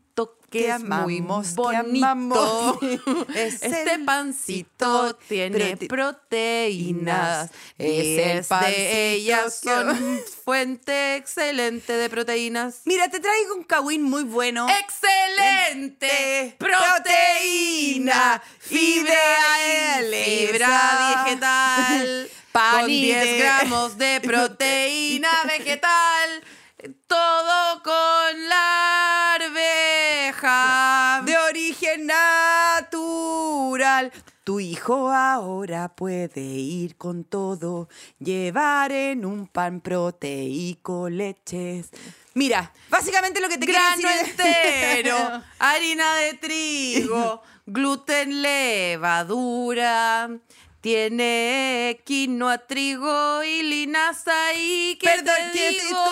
que, Que es muy bonito. Es este pancito tiene prote- proteínas Es de ellas que- son fuente excelente de proteínas. Mira, te traigo un kawin muy bueno. ¡Excelente! Proteína, fibra fibra vegetal, Pan con y 10 de- gramos de proteína vegetal, todo con la Tu hijo ahora puede ir con todo, llevar en un pan proteico leches. Mira, básicamente lo que te quiero Grano decir es- entero, harina de trigo, gluten, levadura. Tiene quinoa, trigo y linaza y que Perdón, te ¿qué es digo?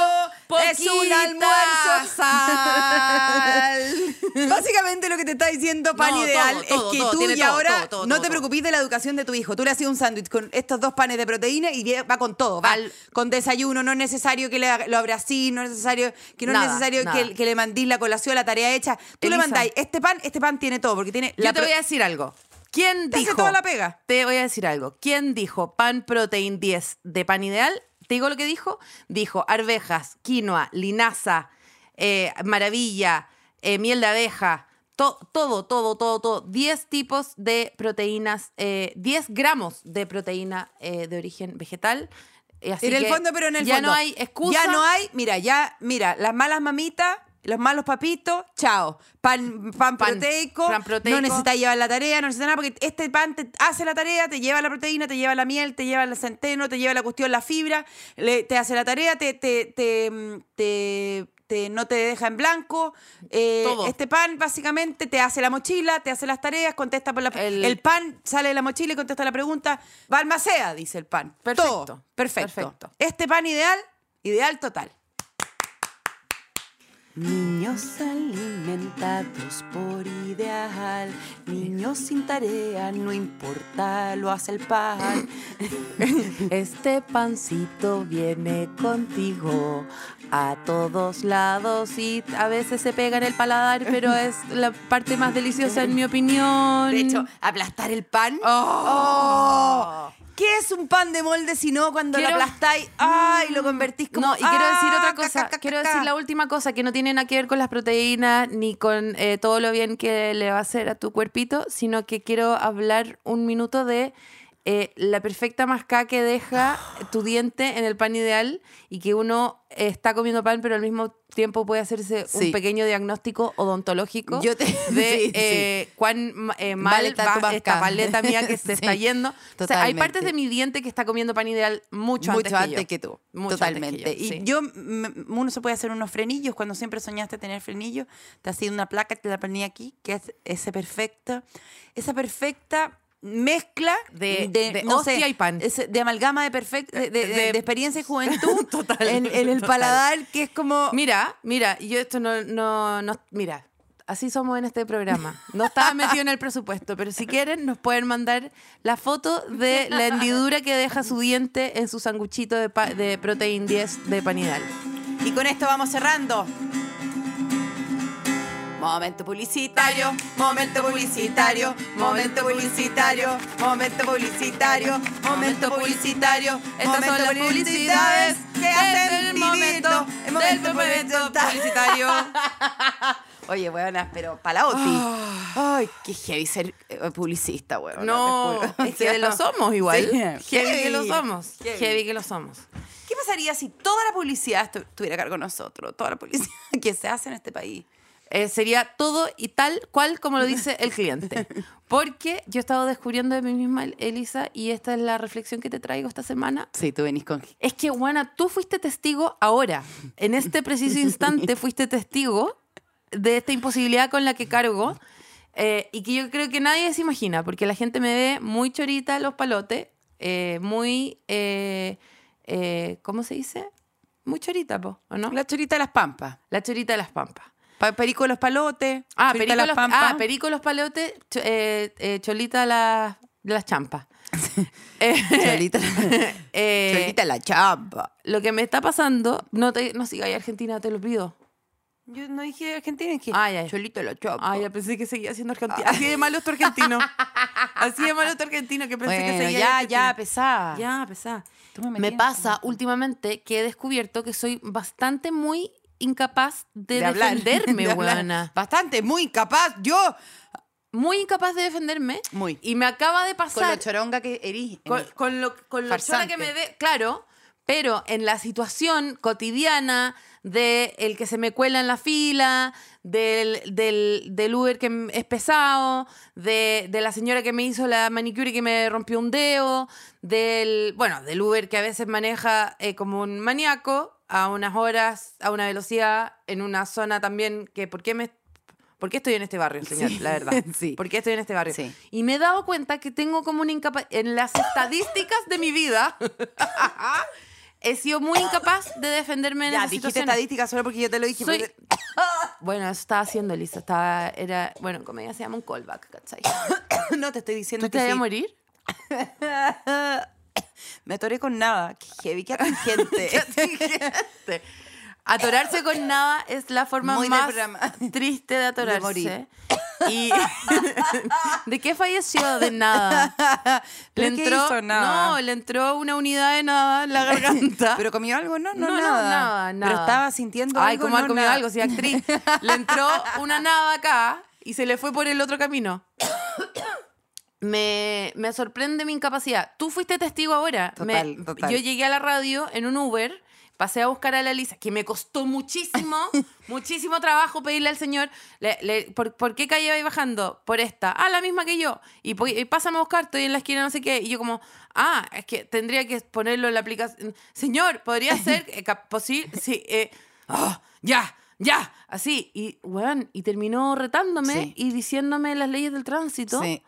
Es un almuerzo. sal. Básicamente lo que te está diciendo Pan No, Ideal todo, es todo, que tú y todo, ahora no te preocupes de la educación de tu hijo. Tú le haces un sándwich con estos dos panes de proteína y va con todo. Va Al- con desayuno. No es necesario que le, lo abra así, no es necesario que no Nada, es necesario que, que le mandís la colación, la tarea hecha. Tú le mandáis este pan, este pan tiene todo, porque tiene Yo la te voy a decir algo. ¿Quién Te hace dijo? toda la pega. Te voy a decir algo. ¿Quién dijo pan protein 10 de pan ideal? ¿Te digo lo que dijo? Dijo arvejas, quinoa, linaza, eh, maravilla, eh, miel de abeja, to- todo, todo, todo, todo. 10 tipos de proteínas, eh, 10 gramos de proteína eh, de origen vegetal. Así en el que fondo, pero en el ya fondo. no hay excusa. Ya no hay, mira, ya, mira, las malas mamitas, los malos papitos, chao. Pan, pan, Pan- proteico, pan proteico. No necesitas llevar la tarea, no necesitas nada, porque este pan te hace la tarea, te lleva la proteína, te lleva la miel, te lleva el centeno, te lleva la cuestión, la fibra, le- te hace la tarea, te, te, te, te- te- no te deja en blanco. Eh. Este pan básicamente te hace la mochila, te hace las tareas, contesta por la... El- El, pan sale de la mochila y contesta la pregunta. Balmacea, dice el pan. Perfecto, Todo. Perfecto. perfecto. Este pan ideal, ideal total. Niños alimentados por ideal, niños sin tarea, no importa, lo hace el pan. Este pancito viene contigo a todos lados y a veces se pega en el paladar, pero es la parte más deliciosa en mi opinión. De hecho, aplastar el pan. Oh. ¡Oh! ¿Qué es un pan de molde si no cuando Quiero- lo aplastáis? ¡Ay! Lo convertís como. No, y quiero decir ¡Ah! otra cosa. ca, ca, quiero decir la última cosa que no tiene nada que ver con las proteínas ni con eh, todo lo bien que le va a hacer a tu cuerpito, sino que quiero hablar un minuto de eh, la perfecta mascada que deja tu diente en el pan ideal y que uno eh, está comiendo pan, pero al mismo tiempo puede hacerse Sí. un pequeño diagnóstico odontológico Yo te- de sí, sí. eh, cuán ma- eh, mal va esta paleta mía que se está yendo. O sea, hay totalmente. partes de mi diente que está comiendo pan ideal mucho, mucho antes, antes, que, tú. Mucho antes que Totalmente. yo, y yo, uno se puede hacer unos frenillos. Cuando siempre soñaste tener frenillos, te sido una placa, te la ponía aquí, que es ese perfecta, esa perfecta mezcla De- de hostia y pan. de amalgama de, perfect, de, experiencia y juventud Total, en, en el total. paladar, que es como... Mira, mira, yo esto no, no, no, mira, así somos en este programa. No estaba metido en el presupuesto, pero si quieren nos pueden mandar la foto de la hendidura que deja su diente en su sanguchito de, pa- de Protein 10 de panidal. Y con esto vamos cerrando. Momento publicitario, momento publicitario, momento publicitario, momento publicitario, momento publicitario. Estas son las publicidades que hacen el momento momento, el momento momento publicitario. Oye, buenas, pero palauti. Ay, qué heavy ser eh, publicista, weón. No, es que lo somos igual. Sí, Heavy que lo somos. heavy. Heavy que lo somos. ¿Qué pasaría si toda la publicidad estu- estuviera a cargo de nosotros? Toda la publicidad que se hace en este país. Eh, sería todo y tal cual como lo dice el cliente. Porque yo he estado descubriendo de mí misma, Elisa, y esta es la reflexión que te traigo esta semana. Sí, tú venís con... Es que, Juana, tú fuiste testigo ahora, en este preciso instante fuiste testigo de esta imposibilidad con la que cargo eh, y que yo creo que nadie se imagina, porque la gente me ve muy chorita a los palotes, eh, muy, ¿cómo se dice? Muy chorita, po, ¿o no? La chorita de las pampas. La chorita de las pampas. Pa- Perico los palotes. Ah, Perico las los, Pampas. ah, Perico los palotes, eh, eh, Cholita las las champas. Eh, Cholita, Cholita la champa. Lo que me está pasando, no te no Argentina, te lo pido. Yo no dije Argentina, dije Ah, ya, ya. Cholita la champa. Ah, ya pensé que seguía siendo argentino. Así de malo tu argentino. Así de malo tu argentino que pensé que seguía ya, ya, pesada. Ya, pesada. Me Me pasa últimamente que he descubierto que soy bastante muy incapaz de, hablar, defenderme, de weona. Bastante, muy incapaz. Yo, Muy incapaz de defenderme. Muy. Y me acaba de con pasar. lo choronga que erís. con, con lo, con lo chora que me dé, claro, pero en la situación cotidiana de el que se me cuela en la fila, del, del, del Uber que es pesado, de, de la señora que me hizo la manicure y que me rompió un dedo, del, bueno, del Uber que a veces maneja eh, como un maníaco a unas horas, a una velocidad, en una zona también que, ¿por qué me... ¿Por qué estoy en este barrio, señor? Sí. La verdad. Sí. ¿Por qué estoy en este barrio? Sí. Y me he dado cuenta que tengo como una incapaz... En las estadísticas de mi vida, he sido muy incapaz de defenderme en Ya, esas dijiste situaciones. estadística solo porque yo te lo dije. Soy- porque- Bueno, eso estaba haciendo Lisa. Estaba, era, bueno, en comedia se llama un callback, ¿cachai? no te estoy diciendo ¿Tú que te sí. a morir? Me atoré con nada. Qué heavy, qué gente. Atorarse con nada es la forma Muy más triste de atorarse. morir. Y ¿De qué falleció? De nada. Le ¿Pero qué entró, hizo? Nada. no, le entró una unidad de nada en la garganta. ¿Pero comió algo? No, no, No, no, nada. nada, Pero nada. estaba sintiendo Ay, algo. como no, nada. algo, si actriz. Le entró una nada acá y se le fue por el otro camino. Me, me sorprende mi incapacidad. Tú fuiste testigo ahora. Total, Me- total. Yo llegué a la radio en un Uber, pasé a buscar a la Lisa, que me costó muchísimo, muchísimo trabajo pedirle al señor, le- le- ¿por, por qué calle vais bajando? Por esta. Ah, la misma que yo. Y, y pásame a buscar, estoy en la esquina, no sé qué. Y yo como, ah, es que tendría que ponerlo en la aplicación. Señor, ¿podría ser eh, posible? Sí, eh, ah, ya, ya, así. Y, weón, y terminó retándome Sí. y diciéndome las leyes del tránsito. Sí.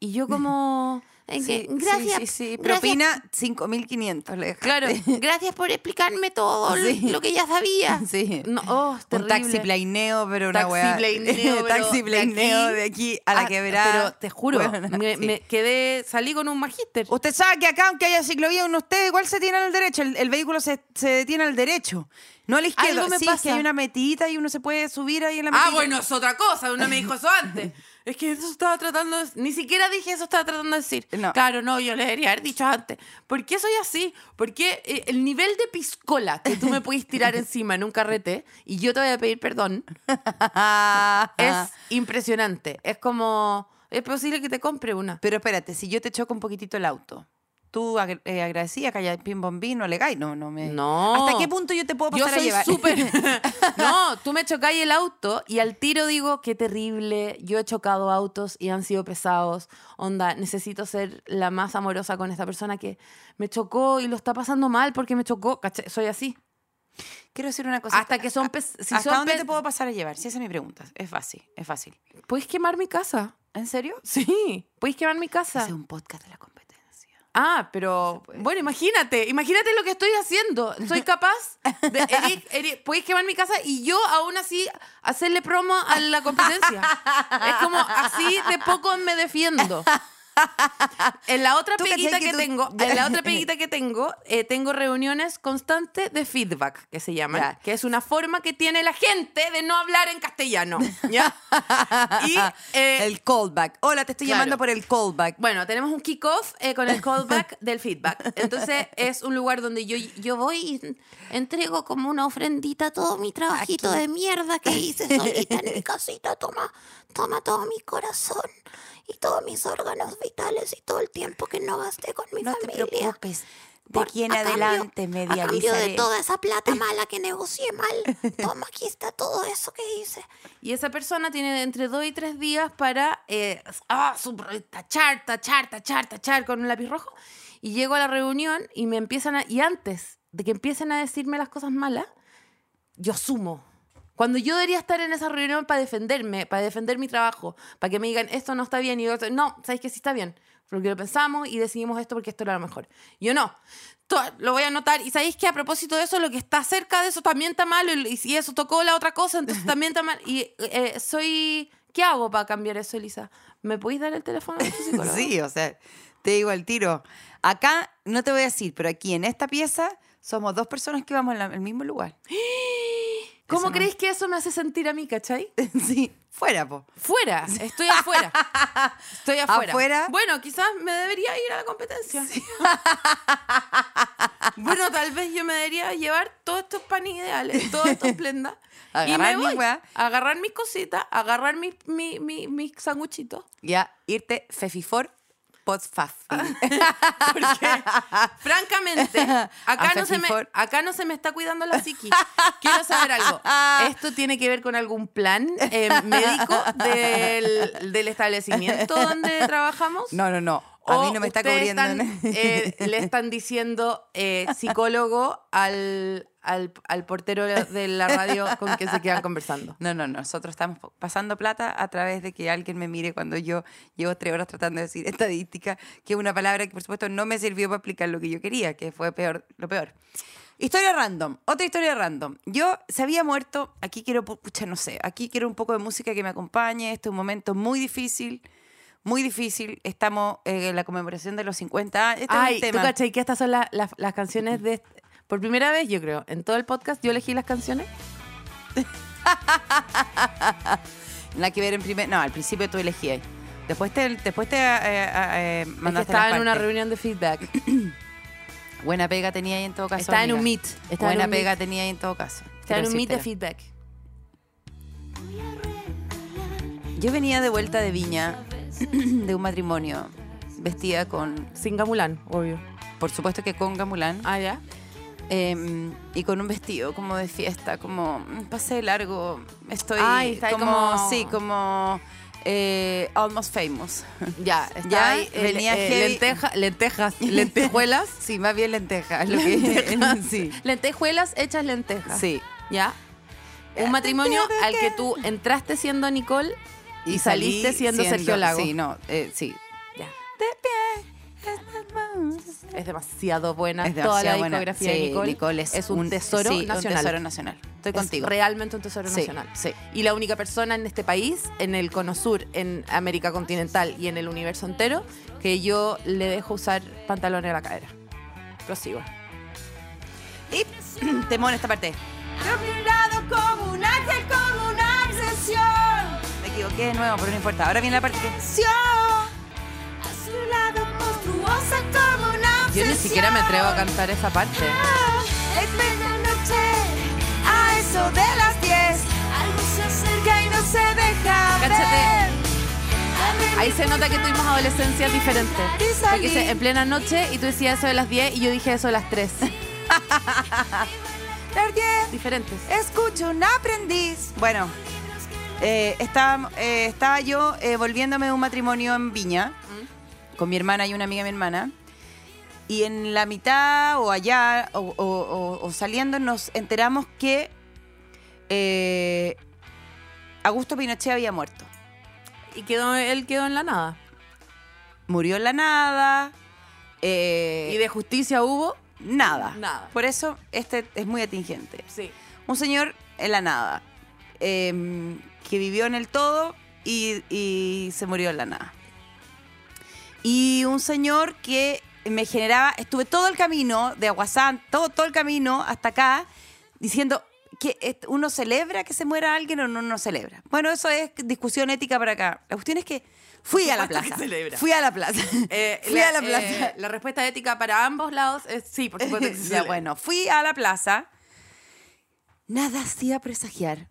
Y yo como... Sí, gracias. Sí, sí, Propina 5.500. le dejaste. Claro, gracias por explicarme todo lo que ya sabía. Sí. No, oh, Un terrible. taxiplaneo, pero una weá. Taxiplaneo, pero Taxiplaneo de de aquí a la Ah, quebrada. Pero te juro, Weona, me, me quedé, salí con un magíster. Usted sabe que acá, aunque haya ciclovía, uno usted igual se tiene al derecho. El, el vehículo se, se detiene al derecho, no a la izquierda. Algo me sí, es que pasa. hay una metidita y uno se puede subir ahí en la metidita. Ah, bueno, es otra cosa. Uno me dijo eso antes. Es que eso estaba tratando de... Ni siquiera dije eso estaba tratando de decir. No. Claro, no, yo le debería haber dicho antes. ¿Por qué soy así? Porque eh, el nivel de piscola que tú me puedes tirar encima en un carrete y yo te voy a pedir perdón es impresionante. Es como... Es posible que te compre una. Pero espérate, si yo te choco un poquitito el auto, ¿tú ag- eh, agradecida que haya pim bom bim, no le No, no me... No. ¿Hasta qué punto yo te puedo Yo pasar a soy llevar? súper. no, tú me chocáis el auto y al tiro digo, qué terrible. Yo he chocado autos y han sido pesados. Onda, necesito ser la más amorosa con esta persona que me chocó y lo está pasando mal porque me chocó. ¿Cachai? Soy así. Quiero decir una cosa. Hasta que son pes- si ¿Hasta son dónde te puedo pasar a llevar? Si esa es mi pregunta. Es fácil, es fácil. ¿Puedes quemar mi casa? ¿En serio? Sí, puedes quemar mi casa. Es un podcast de la competencia. Ah, pero bueno, imagínate, imagínate lo que estoy haciendo. Soy capaz de, Eric, Eric, puedes quemar mi casa y yo aún así hacerle promo a la competencia. Es como así de poco me defiendo. En la otra ¿Tú cachai peguita que que tú- tengo, en la otra peguita que tengo, eh, tengo reuniones constantes de feedback, que se llaman, Ya. que es una forma que tiene la gente de no hablar en castellano. ¿ya? Y eh, el callback. Hola, te estoy claro. llamando por el callback. bueno, tenemos un kickoff eh, con el callback del feedback. Entonces es un lugar donde yo, yo voy y entrego como una ofrendita todo mi trabajito de mierda que hice solita en mi casita. Toma, toma todo mi corazón y todos mis órganos vitales y todo el tiempo que no gasté con mi No te familia. preocupes. De Por- aquí en a cambio- adelante me A cambio de dializaré. toda esa plata mala que negocié mal, toma, aquí está todo eso que hice. Y esa persona tiene entre dos y tres días para eh, sub- tachar, tachar, tachar, tachar con un lápiz rojo. Y llego a la reunión y me empiezan a... Y antes de que empiecen a decirme las cosas malas, yo asumo. Cuando yo debería estar en esa reunión para defenderme, para defender mi trabajo, para que me digan, esto no está bien, y yo, no, ¿sabes que sí está bien? porque lo pensamos y decidimos esto porque esto era lo mejor. Yo no. To- Lo voy a anotar. Y sabéis que a propósito de eso, lo que está cerca de eso también está mal. Y si eso tocó la otra cosa, entonces también está mal. Y eh, soy. ¿Qué hago para cambiar eso, Elisa? ¿Me podéis dar el teléfono de tu psicólogo? Sí, o sea, te digo al tiro. Acá, no te voy a decir, pero aquí en esta pieza somos dos personas que vamos al mismo lugar. ¿Cómo no- creéis que eso me hace sentir a mí, cachai? sí, fuera, po. Fuera, estoy afuera. Estoy afuera. ¿Afuera? Bueno, quizás me debería ir a la competencia. bueno, tal vez yo me debería llevar todos estos panes ideales, todos estos plendas. y me mi voy. weá. Agarrar mis cositas, agarrar mis mi, mi, mis sanguchitos. Ya, irte fefifor postfaf. Porque, francamente, acá no, se me, acá no se me está cuidando la psiqui. Quiero saber algo. ¿Esto tiene que ver con algún plan eh, médico del, del establecimiento donde trabajamos? No, no, no. A mí ¿O no me está cubriendo. están, eh, le están diciendo eh, psicólogo al, al, al portero de la radio con que se quedan conversando. No, no, no. Nosotros estamos pasando plata a través de que alguien me mire cuando yo llevo tres horas tratando de decir estadística, que es una palabra que por supuesto no me sirvió para explicar lo que yo quería, que fue peor, lo peor. Historia random, otra historia random. Yo se había muerto, aquí quiero, pu- pucha, no sé, aquí quiero un poco de música que me acompañe, este es un momento muy difícil, muy difícil. Estamos en la conmemoración de los 50 años. Este es un Ay, ¿tú tema. cachai que estas son la- la- las canciones de... Por primera vez, yo creo, en todo el podcast yo elegí las canciones. Nada que ver en primer. No, al principio tú elegías. Después te, después te eh, eh, eh, Es que mandaste estaba en una reunión de feedback. Buena pega tenía ahí en todo caso. Estaba en un meet. Estaba en Buena un pega meet. tenía ahí en todo caso. Estaba en un meet de feedback. Yo venía de vuelta de Viña, de un matrimonio, vestida con, Sin Gamulán, obvio. por supuesto que con gamulán, Ah, ya. Eh, y con un vestido como de fiesta, como mm, pasé largo, estoy Ay, está ahí como, como- sí, como eh, almost famous. Ya, está Ya, ahí, el- venía eh, heavy. lenteja- lentejas, lentejuelas. Sí, más bien lentejas. Lo que, sí, Lentejuelas hechas lentejas. sí. ¿Ya? Un matrimonio al que tú entraste siendo Nicole y, saliste siendo, Sergio Lago. Sí, no, eh, sí. Ya. De pie. Es demasiado buena Es toda la demasiado buena. discografía Sí, de Nicole. Nicole es, un, tesoro sí, nacional. Un tesoro nacional. Estoy Es contigo. realmente un tesoro Sí, nacional. sí. Y la única persona en este país, en el Cono Sur, en América continental y en el universo entero, que yo le dejo usar pantalones a la cadera. Prosigo. Y temón esta parte. Dominado como un ángel, como una obsesión. Me equivoqué de nuevo, pero no importa. Ahora viene la parte que... A su lado monstruosa como una Yo ni siquiera me atrevo a cantar esa parte. Es medianoche, a eso de las 10. Algo se acerca y no se deja Cáchate. Ahí se nota que tuvimos adolescencias diferentes. Porque se- en plena noche y tú decías eso de las 10 y yo dije eso de las 3. Las diez. Diferentes. Escucho un aprendiz. Bueno, eh, estaba, eh, estaba yo eh, volviéndome de un matrimonio en Viña con mi hermana y una amiga de mi hermana. Y en la mitad o allá o, o- o- o saliendo nos enteramos que eh, Augusto Pinochet había muerto. Y quedó, él quedó en la nada. Murió en la nada. eh, ¿Y de justicia hubo? nada. Nada. Por eso este es muy atingente. Sí. Un señor en la nada, eh, que vivió en el todo y, y se murió en la nada. Y un señor que me generaba, estuve todo el camino de Aguasán, todo, todo el camino hasta acá, diciendo que uno celebra que se muera alguien o no no celebra. Bueno, eso es discusión ética para acá. La cuestión es que fui a la plaza. Fui a la plaza. Eh, fui a la plaza. eh, la respuesta ética para ambos lados es sí, por supuesto que ya, bueno, fui a la plaza. Nada hacía presagiar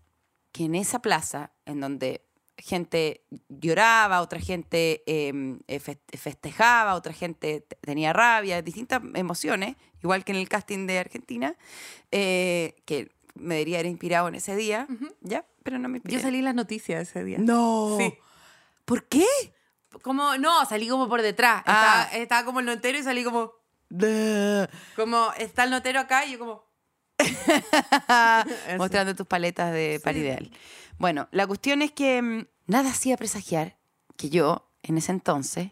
que en esa plaza, en donde gente lloraba, otra gente eh, eh, fe- festejaba, otra gente te- tenía rabia, distintas emociones, igual que en el casting de Argentina, eh, que me debería haber inspirado en ese día, ¿ya? Pero no me inspiré. Yo salí en las noticias ese día. No. Sí. ¿Por qué? Como, no, salí como por detrás. Ah. Estaba, estaba como el notero y salí como, como, está el notero acá y yo como... Mostrando tus paletas de par ideal. Bueno, la cuestión es que mm, nada hacía presagiar que yo, en ese entonces,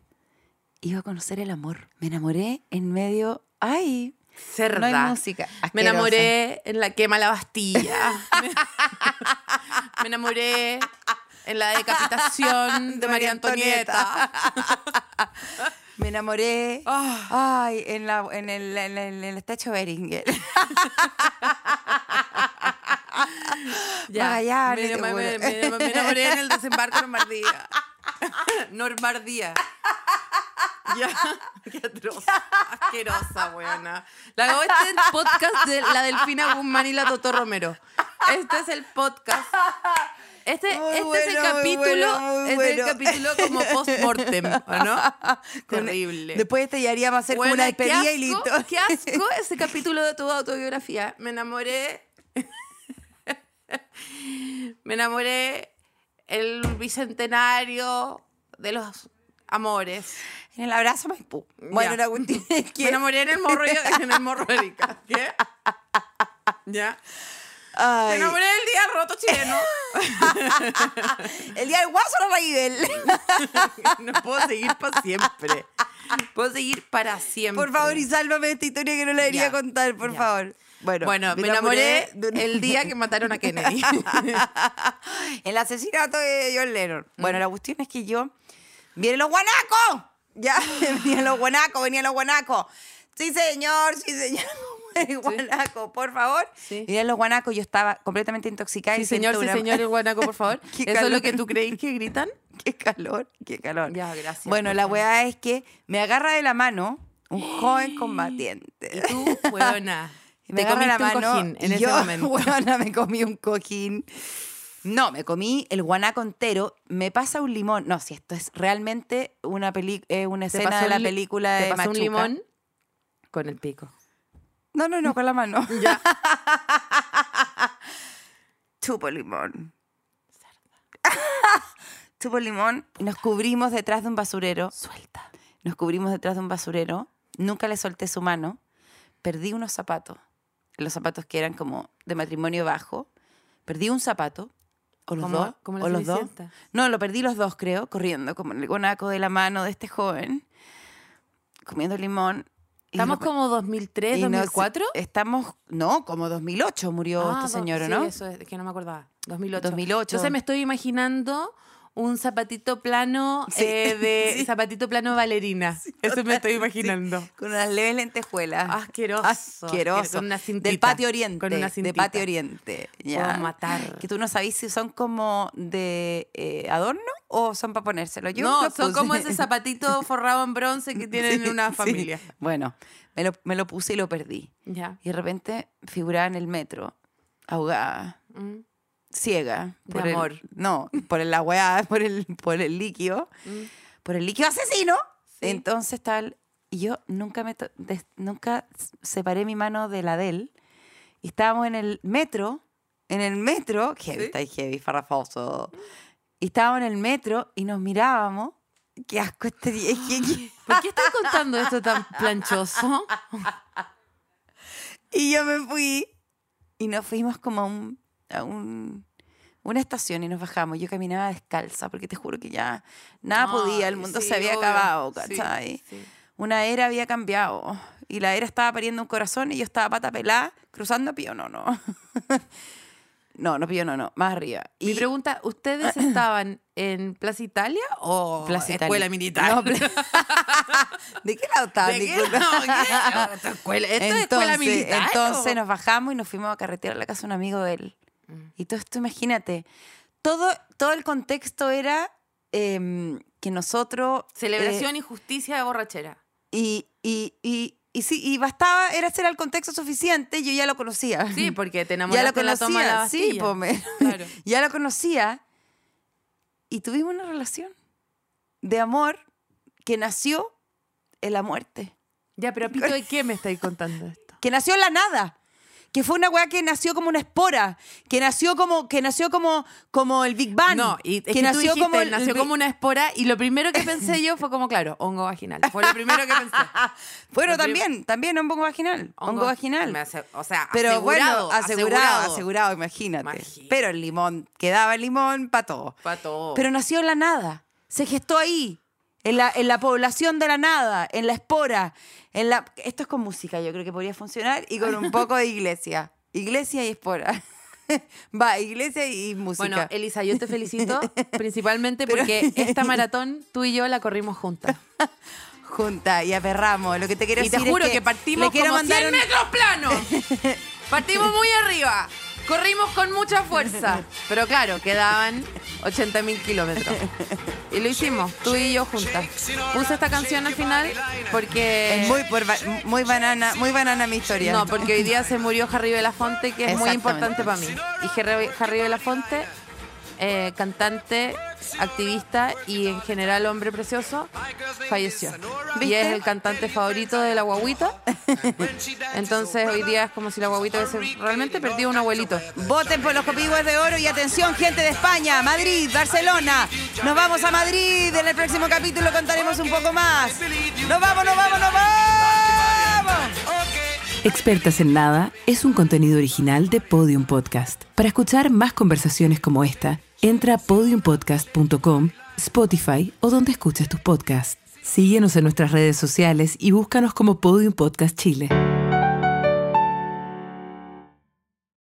iba a conocer el amor. Me enamoré en medio. ¡Ay! Cerda. No hay música. Me enamoré en la quema la Bastilla. me, me enamoré en la decapitación de María Antonieta. Me enamoré. Ah. Ay, en, la, en, el, en, el, en el estacho Beringer. Me, te me- me- me- me enamoré en el desembarco Normandía. Normandía. Ya, qué atroz. Asquerosa, buena. La hago este es el podcast de la Delfina Guzmán y la Toto Romero. Este es el podcast. Este, este es el bueno, capítulo, bueno, este es el bueno. capítulo como post-mortem, ¿o no? Terrible. Después estallaríamos a hacer como una despedida y listo. Qué asco ese capítulo de tu autobiografía. Me enamoré. Me enamoré el bicentenario de los amores. En el abrazo Maipú. Bueno, es que... Me enamoré en el morro en el morro de Erika. ¿Qué? ¿Ya? Me enamoré del día roto chileno. el día del guaso no Raibel. No puedo seguir para siempre. Puedo seguir para siempre. Por favor, y sálvame esta historia que no la debería Ya, contar, por ya. favor. Bueno, Bueno, me enamoré de el día que mataron a Kennedy. el asesinato de John Lennon. Bueno, la cuestión es que yo. ¡Vienen los guanacos! Ya, venían los guanacos, venían los guanacos. Sí, señor, sí, señor. El guanaco, por favor. Sí. Los guanacos, yo estaba completamente intoxicada. Sí, y señor, sí, una- señor, el guanaco, por favor. Qué ¿Eso es calor. lo que tú creís que gritan? Qué calor, qué calor. Ya, gracias, Bueno, la weá es que me agarra de la mano un joven combatiente. Tú, huevona. Y me Te agarra comiste un cojín en y ese yo, momento. me comí un cojín. No, me comí el guanaco entero. Me pasa un limón. No, si esto es realmente una, peli eh, una ¿Te escena de la un película ¿Te de pasó un limón? Con el pico. No, no, no, con la mano. Ya. Chupo limón. Chupo limón. Nos cubrimos detrás de un basurero. Suelta. Nos cubrimos detrás de un basurero. Nunca le solté su mano. Perdí unos zapatos. Los zapatos que eran como de matrimonio bajo. Perdí un zapato. O los Como- dos. como o los dos. No, lo perdí los dos, creo, corriendo, como en el guanaco de la mano de este joven. Comiendo limón. Estamos como 2003, y no sé, 2004. estamos, no, como 2008 murió Ah, este señor, ¿o sí, ¿no? eso es que no me acordaba. 2008. 2008. Entonces me estoy imaginando un zapatito plano Sí, eh, de sí. zapatito plano bailarina. Eso me estoy imaginando. Con unas leves lentejuelas. Asqueroso. Asqueroso. Con una cintita. Del patio oriente. Con una de cintita. patio oriente. Puedo matar. Que tú no sabes si son como de eh, adorno o son para ponérselo. Yo no, son puse. como ese zapatito forrado en bronce que tienen Sí, en una sí. familia. Bueno, me lo, me lo puse y lo perdí. Ya. Y de repente figuraba en el metro, ahogada, Mm. Ciega. De por el- amor. no, por el- la weá, por el, por el líquido. Mm. Por el líquido asesino. Sí. Entonces tal. Y yo nunca me des- nunca separé mi mano de la de él. Y estábamos en el metro. En el metro. Heavy, Sí. está ahí heavy, farrafoso. Y estábamos en el metro y nos mirábamos. Qué asco este día. ¿Por qué estoy contando esto tan planchoso? Y yo me fui y nos fuimos como a, un, a un- una estación y nos bajamos. Yo caminaba descalza porque te juro que ya nada podía, el mundo sí, se había obvio. acabado, ¿cachai? sí. Una era había cambiado y la era estaba pariendo un corazón y yo estaba pata pelada cruzando Pío no, no. no, no Pío no, no, más arriba. Mi pregunta, ¿ustedes estaban en Plaza Italia o Plaza Italia. Escuela Militar? No, ¿De qué lado estaban? ¿De qué? No, ¿qué? Esto es escuela- esto es escuela militar, entonces ¿o? nos bajamos y nos fuimos a carretear a la casa de un amigo de él. Mm. Y todo esto, imagínate, todo, todo el contexto era em, que nosotros... Celebración eh, y justicia de borrachera. y, y, y, y sí, y bastaba, era era el contexto suficiente, yo ya lo conocía. Sí, porque te ya enamoraste lo de la toma de la conocía, sí, Bastilla. po, me- Claro. ya lo conocía. Y tuvimos una relación de amor que nació en la muerte. Ya, pero Pito, ¿de qué me estáis contando esto? que nació en la nada. Que fue una weá que nació como una espora, que nació como, que nació como, como el Big Bang. No, y es que, que nació dijiste, como el- nació el- como una espora y lo primero que pensé yo fue como, claro, hongo vaginal. Fue lo primero que pensé. Bueno, también, también hongo vaginal. Hongo, vaginal. Me hace- o sea, Pero asegurado, bueno, asegurado, asegurado, imagínate. Imagínate. Pero el limón, quedaba el limón para todo. Pa' todo. Pero nació en la nada. Se gestó ahí. En la, en la población de la nada, en la espora. En la... Esto es con música, yo creo que podría funcionar y con un poco de iglesia. Iglesia y espora. Va, iglesia y música. Bueno, Elisa, yo te felicito principalmente porque esta maratón tú y yo la corrimos juntas. Junta y aperramos. Lo que te quiero Y te decir juro es que, partimos le quiero como mandar 100 un- metros planos. partimos muy arriba. Corrimos con mucha fuerza. Pero claro, quedaban 80 mil kilómetros. Y lo hicimos, tú y yo juntas. Puse esta canción al final porque... Es muy, por ba- muy banana, muy banana mi historia. No, porque hoy día se murió Harry Belafonte, que es muy importante para mí. Y Harry, Harry Belafonte, eh, cantante, activista y en general hombre precioso, falleció. Y es el cantante favorito de la guaguita. Entonces hoy día es como si la guaguita hubiese realmente perdido un abuelito. Voten por los copigües de oro y atención, gente de España, Madrid, Barcelona. Nos vamos a Madrid. En el próximo capítulo contaremos un poco más. ¡Nos vamos, nos vamos, nos vamos! Expertas en Nada es un contenido original de Podium Podcast. Para escuchar más conversaciones como esta, entra a podiumpodcast.com, Spotify o donde escuches tus podcasts. Síguenos en nuestras redes sociales y búscanos como Podium Podcast Chile.